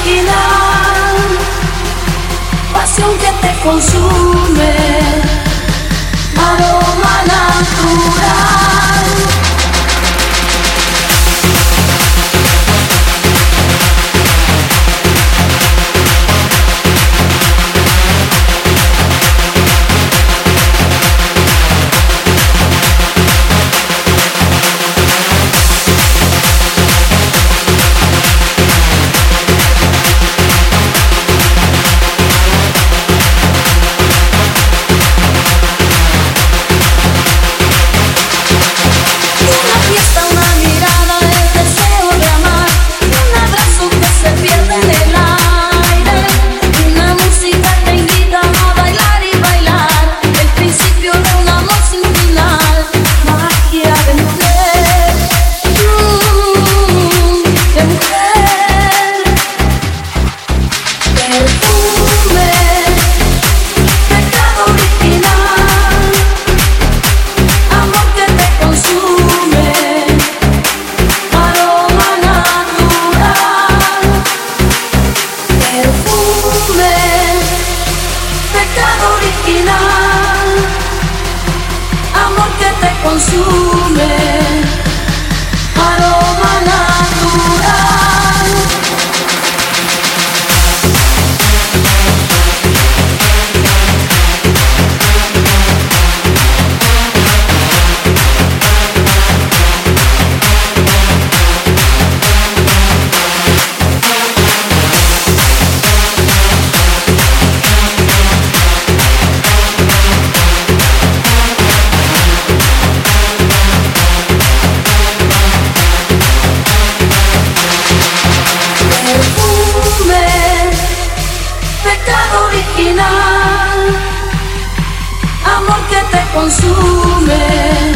original, pasión que te consume. Original, amor que te consume.